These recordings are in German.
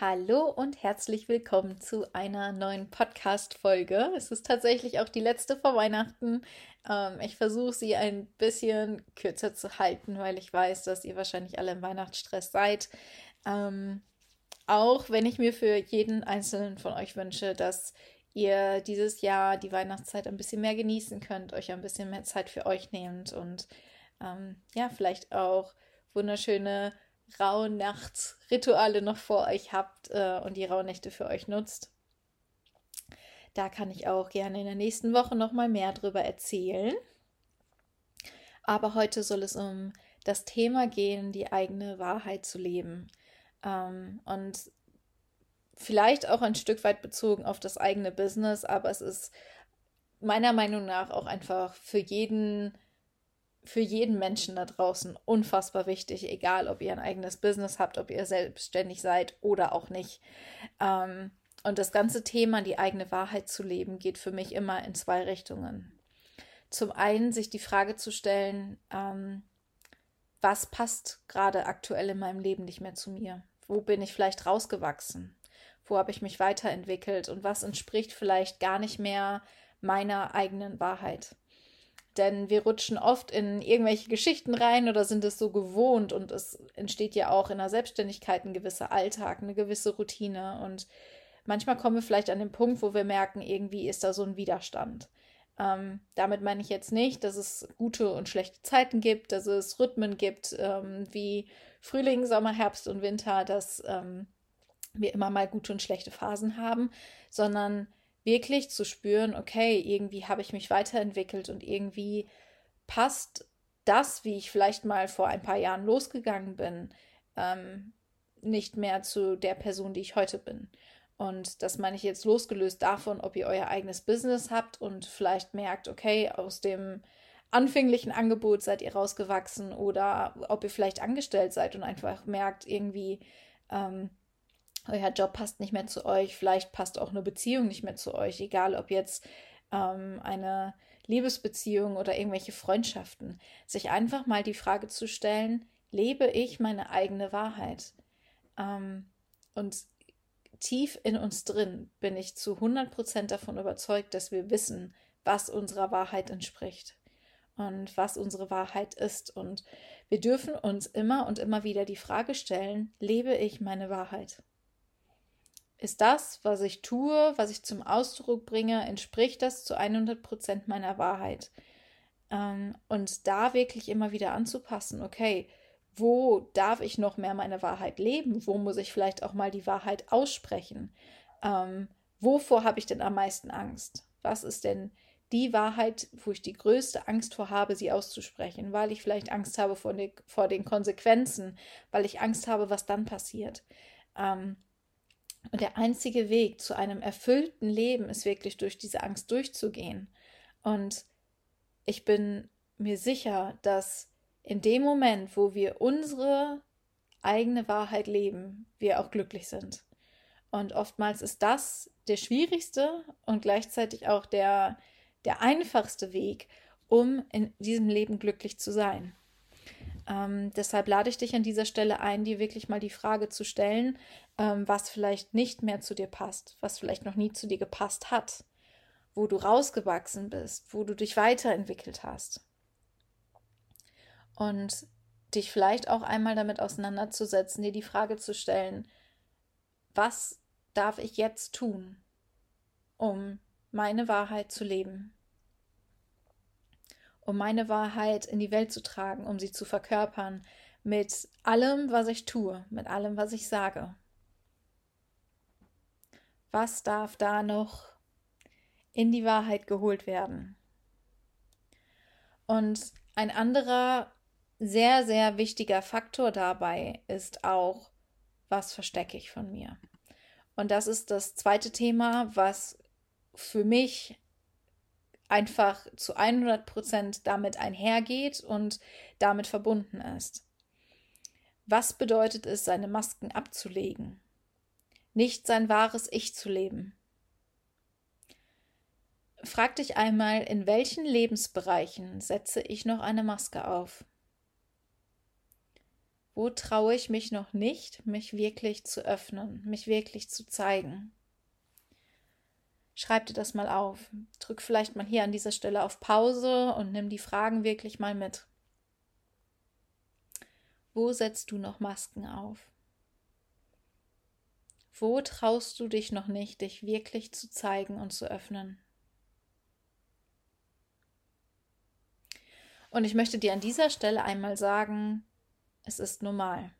Hallo und herzlich willkommen zu einer neuen Podcast-Folge. Es ist tatsächlich auch die letzte vor Weihnachten. Ähm, ich versuche sie ein bisschen kürzer zu halten, weil ich weiß, dass ihr wahrscheinlich alle im Weihnachtsstress seid. Ähm, auch wenn ich mir für jeden einzelnen von euch wünsche, dass ihr dieses Jahr die Weihnachtszeit ein bisschen mehr genießen könnt, euch ein bisschen mehr Zeit für euch nehmt und ähm, ja, vielleicht auch wunderschöne Rauhnachtsrituale noch vor euch habt äh, und die Rauhnächte für euch nutzt. Da kann ich auch gerne in der nächsten Woche noch mal mehr drüber erzählen. Aber heute soll es um das Thema gehen, die eigene Wahrheit zu leben. Ähm, und vielleicht auch ein Stück weit bezogen auf das eigene Business, aber es ist meiner Meinung nach auch einfach für jeden für jeden Menschen da draußen unfassbar wichtig, egal ob ihr ein eigenes Business habt, ob ihr selbstständig seid oder auch nicht. Ähm, und das ganze Thema, die eigene Wahrheit zu leben, geht für mich immer in zwei Richtungen. Zum einen sich die Frage zu stellen, ähm, was passt gerade aktuell in meinem Leben nicht mehr zu mir? Wo bin ich vielleicht rausgewachsen? Wo habe ich mich weiterentwickelt? Und was entspricht vielleicht gar nicht mehr meiner eigenen Wahrheit? Denn wir rutschen oft in irgendwelche Geschichten rein oder sind es so gewohnt und es entsteht ja auch in der Selbstständigkeit ein gewisser Alltag, eine gewisse Routine. Und manchmal kommen wir vielleicht an den Punkt, wo wir merken, irgendwie ist da so ein Widerstand. Ähm, damit meine ich jetzt nicht, dass es gute und schlechte Zeiten gibt, dass es Rhythmen gibt, ähm, wie Frühling, Sommer, Herbst und Winter, dass ähm, wir immer mal gute und schlechte Phasen haben, sondern wirklich zu spüren, okay, irgendwie habe ich mich weiterentwickelt und irgendwie passt das, wie ich vielleicht mal vor ein paar Jahren losgegangen bin, ähm, nicht mehr zu der Person, die ich heute bin. Und das meine ich jetzt losgelöst davon, ob ihr euer eigenes Business habt und vielleicht merkt, okay, aus dem anfänglichen Angebot seid ihr rausgewachsen oder ob ihr vielleicht angestellt seid und einfach merkt, irgendwie, ähm, euer Job passt nicht mehr zu euch, vielleicht passt auch eine Beziehung nicht mehr zu euch, egal ob jetzt ähm, eine Liebesbeziehung oder irgendwelche Freundschaften, sich einfach mal die Frage zu stellen, lebe ich meine eigene Wahrheit? Ähm, und tief in uns drin bin ich zu 100% davon überzeugt, dass wir wissen, was unserer Wahrheit entspricht und was unsere Wahrheit ist. Und wir dürfen uns immer und immer wieder die Frage stellen, lebe ich meine Wahrheit? Ist das, was ich tue, was ich zum Ausdruck bringe, entspricht das zu 100 Prozent meiner Wahrheit? Ähm, und da wirklich immer wieder anzupassen, okay, wo darf ich noch mehr meine Wahrheit leben? Wo muss ich vielleicht auch mal die Wahrheit aussprechen? Ähm, wovor habe ich denn am meisten Angst? Was ist denn die Wahrheit, wo ich die größte Angst vor habe, sie auszusprechen, weil ich vielleicht Angst habe vor, den, vor den Konsequenzen, weil ich Angst habe, was dann passiert. Ähm, und der einzige Weg zu einem erfüllten Leben ist wirklich durch diese Angst durchzugehen. Und ich bin mir sicher, dass in dem Moment, wo wir unsere eigene Wahrheit leben, wir auch glücklich sind. Und oftmals ist das der schwierigste und gleichzeitig auch der, der einfachste Weg, um in diesem Leben glücklich zu sein. Ähm, deshalb lade ich dich an dieser Stelle ein, dir wirklich mal die Frage zu stellen, ähm, was vielleicht nicht mehr zu dir passt, was vielleicht noch nie zu dir gepasst hat, wo du rausgewachsen bist, wo du dich weiterentwickelt hast. Und dich vielleicht auch einmal damit auseinanderzusetzen, dir die Frage zu stellen, was darf ich jetzt tun, um meine Wahrheit zu leben? um meine Wahrheit in die Welt zu tragen, um sie zu verkörpern, mit allem, was ich tue, mit allem, was ich sage. Was darf da noch in die Wahrheit geholt werden? Und ein anderer sehr, sehr wichtiger Faktor dabei ist auch, was verstecke ich von mir? Und das ist das zweite Thema, was für mich einfach zu 100 Prozent damit einhergeht und damit verbunden ist. Was bedeutet es, seine Masken abzulegen? Nicht sein wahres Ich zu leben. Frag dich einmal, in welchen Lebensbereichen setze ich noch eine Maske auf? Wo traue ich mich noch nicht, mich wirklich zu öffnen, mich wirklich zu zeigen? Schreib dir das mal auf. Drück vielleicht mal hier an dieser Stelle auf Pause und nimm die Fragen wirklich mal mit. Wo setzt du noch Masken auf? Wo traust du dich noch nicht, dich wirklich zu zeigen und zu öffnen? Und ich möchte dir an dieser Stelle einmal sagen, es ist normal.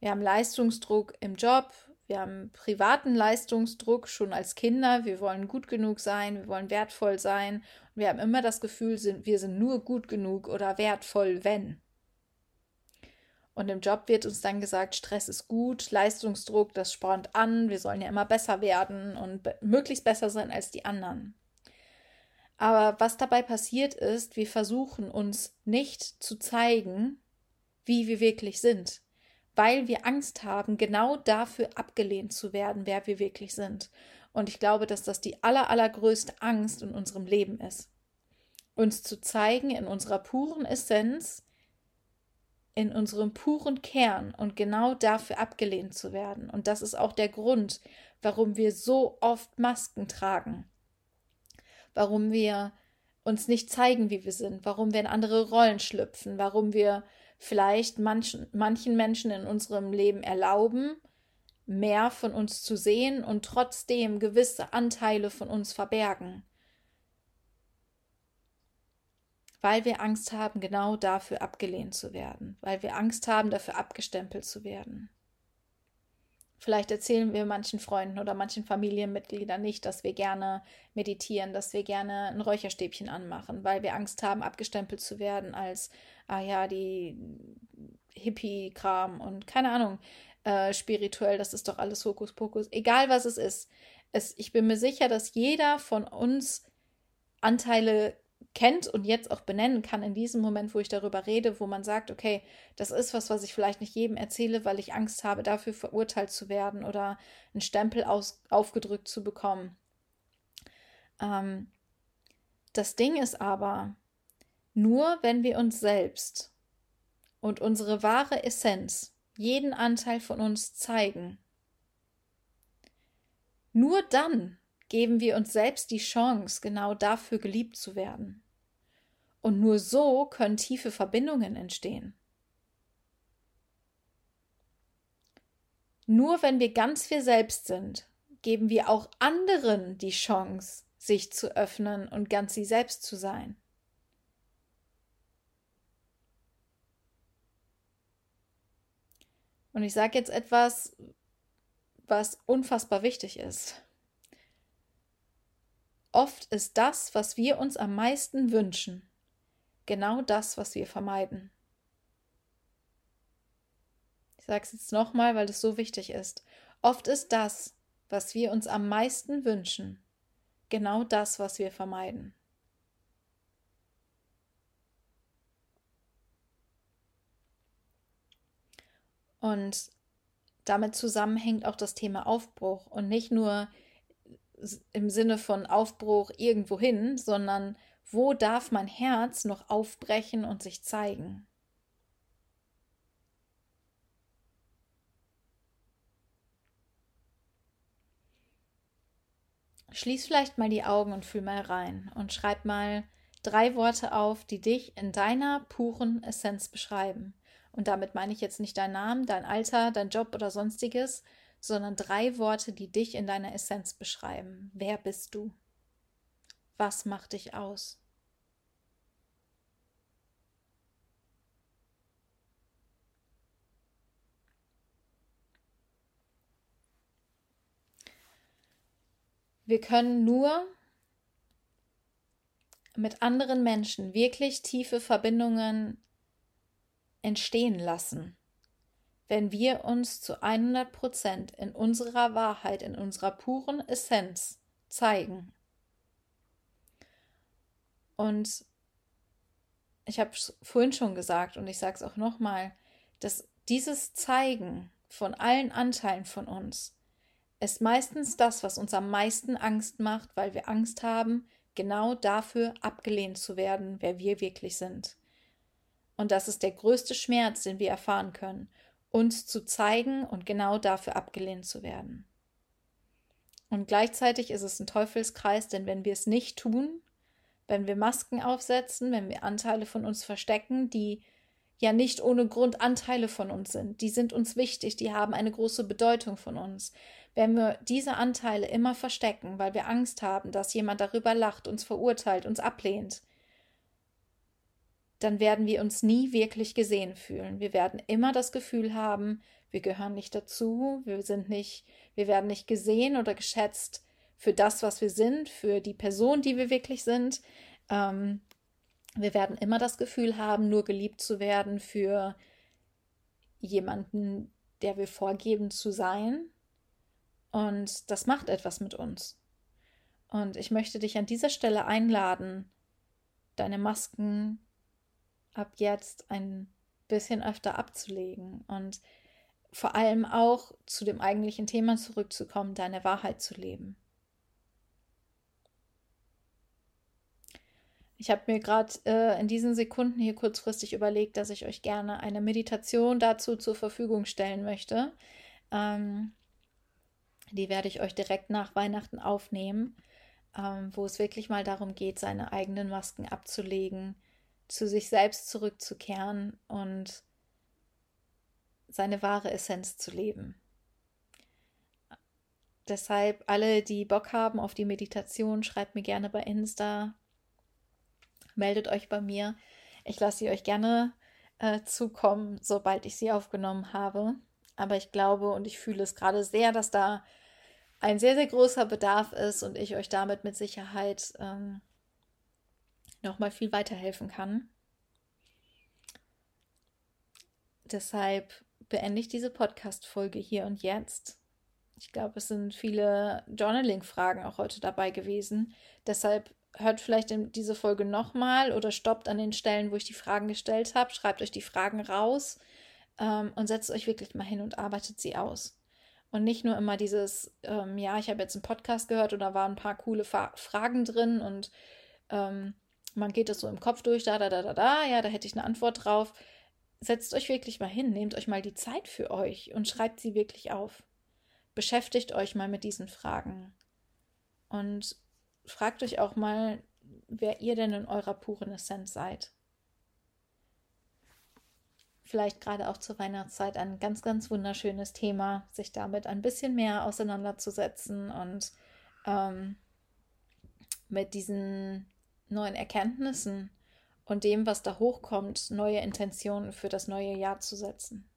Wir haben Leistungsdruck im Job, wir haben privaten Leistungsdruck schon als Kinder. Wir wollen gut genug sein, wir wollen wertvoll sein. Und wir haben immer das Gefühl, wir sind nur gut genug oder wertvoll, wenn. Und im Job wird uns dann gesagt, Stress ist gut, Leistungsdruck, das spornt an, wir sollen ja immer besser werden und be möglichst besser sein als die anderen. Aber was dabei passiert ist, wir versuchen uns nicht zu zeigen, wie wir wirklich sind, weil wir Angst haben, genau dafür abgelehnt zu werden, wer wir wirklich sind. Und ich glaube, dass das die aller, allergrößte Angst in unserem Leben ist. Uns zu zeigen in unserer puren Essenz, in unserem puren Kern und genau dafür abgelehnt zu werden. Und das ist auch der Grund, warum wir so oft Masken tragen, warum wir uns nicht zeigen, wie wir sind, warum wir in andere Rollen schlüpfen, warum wir vielleicht manchen, manchen Menschen in unserem Leben erlauben, mehr von uns zu sehen und trotzdem gewisse Anteile von uns verbergen. Weil wir Angst haben, genau dafür abgelehnt zu werden, weil wir Angst haben, dafür abgestempelt zu werden. Vielleicht erzählen wir manchen Freunden oder manchen Familienmitgliedern nicht, dass wir gerne meditieren, dass wir gerne ein Räucherstäbchen anmachen, weil wir Angst haben, abgestempelt zu werden als, ah ja, die Hippie-Kram und keine Ahnung, äh, spirituell, das ist doch alles Hokuspokus. Egal was es ist. Es, ich bin mir sicher, dass jeder von uns Anteile kennt und jetzt auch benennen kann in diesem Moment, wo ich darüber rede, wo man sagt, okay, das ist was, was ich vielleicht nicht jedem erzähle, weil ich Angst habe, dafür verurteilt zu werden oder einen Stempel aus, aufgedrückt zu bekommen. Ähm, das Ding ist aber, nur wenn wir uns selbst und unsere wahre Essenz, jeden Anteil von uns zeigen, nur dann geben wir uns selbst die Chance, genau dafür geliebt zu werden. Und nur so können tiefe Verbindungen entstehen. Nur wenn wir ganz wir selbst sind, geben wir auch anderen die Chance, sich zu öffnen und ganz sie selbst zu sein. Und ich sage jetzt etwas, was unfassbar wichtig ist. Oft ist das, was wir uns am meisten wünschen, genau das, was wir vermeiden. Ich sage es jetzt nochmal, weil es so wichtig ist. Oft ist das, was wir uns am meisten wünschen, genau das, was wir vermeiden. Und damit zusammenhängt auch das Thema Aufbruch und nicht nur im Sinne von Aufbruch irgendwo hin, sondern wo darf mein Herz noch aufbrechen und sich zeigen? Schließ vielleicht mal die Augen und fühl mal rein und schreib mal drei Worte auf, die dich in deiner puren Essenz beschreiben. Und damit meine ich jetzt nicht deinen Namen, dein Alter, dein Job oder sonstiges, sondern drei Worte, die dich in deiner Essenz beschreiben. Wer bist du? Was macht dich aus? Wir können nur mit anderen Menschen wirklich tiefe Verbindungen entstehen lassen wenn wir uns zu 100 Prozent in unserer Wahrheit, in unserer puren Essenz zeigen. Und ich habe es vorhin schon gesagt und ich sage es auch nochmal, dass dieses Zeigen von allen Anteilen von uns ist meistens das, was uns am meisten Angst macht, weil wir Angst haben, genau dafür abgelehnt zu werden, wer wir wirklich sind. Und das ist der größte Schmerz, den wir erfahren können, uns zu zeigen und genau dafür abgelehnt zu werden. Und gleichzeitig ist es ein Teufelskreis, denn wenn wir es nicht tun, wenn wir Masken aufsetzen, wenn wir Anteile von uns verstecken, die ja nicht ohne Grund Anteile von uns sind, die sind uns wichtig, die haben eine große Bedeutung von uns. Wenn wir diese Anteile immer verstecken, weil wir Angst haben, dass jemand darüber lacht, uns verurteilt, uns ablehnt, dann werden wir uns nie wirklich gesehen fühlen. Wir werden immer das Gefühl haben, wir gehören nicht dazu, wir sind nicht, wir werden nicht gesehen oder geschätzt für das, was wir sind, für die Person, die wir wirklich sind. Ähm, wir werden immer das Gefühl haben, nur geliebt zu werden für jemanden, der wir vorgeben zu sein. Und das macht etwas mit uns. Und ich möchte dich an dieser Stelle einladen, deine Masken ab jetzt ein bisschen öfter abzulegen und vor allem auch zu dem eigentlichen Thema zurückzukommen, deine Wahrheit zu leben. Ich habe mir gerade äh, in diesen Sekunden hier kurzfristig überlegt, dass ich euch gerne eine Meditation dazu zur Verfügung stellen möchte. Ähm, die werde ich euch direkt nach Weihnachten aufnehmen, ähm, wo es wirklich mal darum geht, seine eigenen Masken abzulegen, zu sich selbst zurückzukehren und seine wahre Essenz zu leben. Deshalb alle, die Bock haben auf die Meditation, schreibt mir gerne bei Insta meldet euch bei mir. Ich lasse sie euch gerne äh, zukommen, sobald ich sie aufgenommen habe. Aber ich glaube und ich fühle es gerade sehr, dass da ein sehr, sehr großer Bedarf ist und ich euch damit mit Sicherheit ähm, nochmal viel weiterhelfen kann. Deshalb beende ich diese Podcast-Folge hier und jetzt. Ich glaube, es sind viele Journaling-Fragen auch heute dabei gewesen. Deshalb hört vielleicht diese Folge nochmal oder stoppt an den Stellen, wo ich die Fragen gestellt habe, schreibt euch die Fragen raus ähm, und setzt euch wirklich mal hin und arbeitet sie aus. Und nicht nur immer dieses, ähm, ja, ich habe jetzt einen Podcast gehört und da waren ein paar coole Fa Fragen drin und ähm, man geht das so im Kopf durch, da, da, da, da, da, ja, da hätte ich eine Antwort drauf. Setzt euch wirklich mal hin, nehmt euch mal die Zeit für euch und schreibt sie wirklich auf. Beschäftigt euch mal mit diesen Fragen. Und fragt euch auch mal, wer ihr denn in eurer puren Essenz seid. Vielleicht gerade auch zur Weihnachtszeit ein ganz, ganz wunderschönes Thema, sich damit ein bisschen mehr auseinanderzusetzen und ähm, mit diesen neuen Erkenntnissen und dem, was da hochkommt, neue Intentionen für das neue Jahr zu setzen.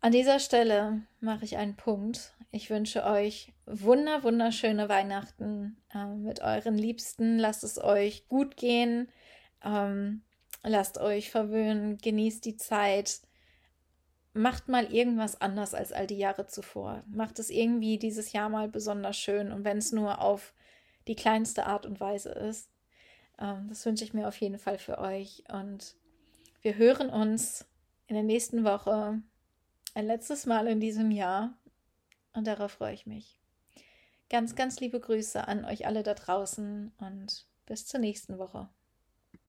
An dieser Stelle mache ich einen Punkt. Ich wünsche euch wunder, wunderschöne Weihnachten äh, mit euren Liebsten. Lasst es euch gut gehen. Ähm, lasst euch verwöhnen. Genießt die Zeit. Macht mal irgendwas anders als all die Jahre zuvor. Macht es irgendwie dieses Jahr mal besonders schön. Und wenn es nur auf die kleinste Art und Weise ist. Ähm, das wünsche ich mir auf jeden Fall für euch. Und wir hören uns in der nächsten Woche ein letztes Mal in diesem Jahr und darauf freue ich mich. Ganz, ganz liebe Grüße an euch alle da draußen und bis zur nächsten Woche.